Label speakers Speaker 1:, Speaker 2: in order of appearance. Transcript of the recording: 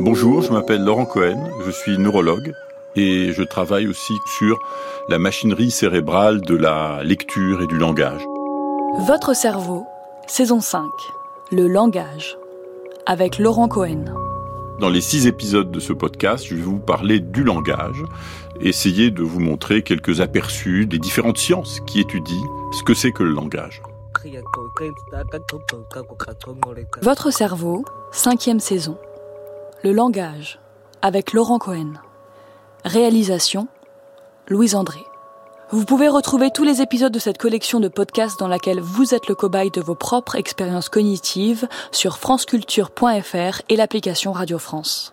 Speaker 1: Bonjour, je m'appelle Laurent Cohen, je suis neurologue et je travaille aussi sur la machinerie cérébrale de la lecture et du langage.
Speaker 2: Votre cerveau, saison 5, le langage, avec Laurent Cohen.
Speaker 1: Dans les six épisodes de ce podcast, je vais vous parler du langage, essayer de vous montrer quelques aperçus des différentes sciences qui étudient ce que c'est que le langage.
Speaker 2: Votre cerveau, cinquième saison. Le langage, avec Laurent Cohen. Réalisation, Louise André. Vous pouvez retrouver tous les épisodes de cette collection de podcasts dans laquelle vous êtes le cobaye de vos propres expériences cognitives sur franceculture.fr et l'application Radio France.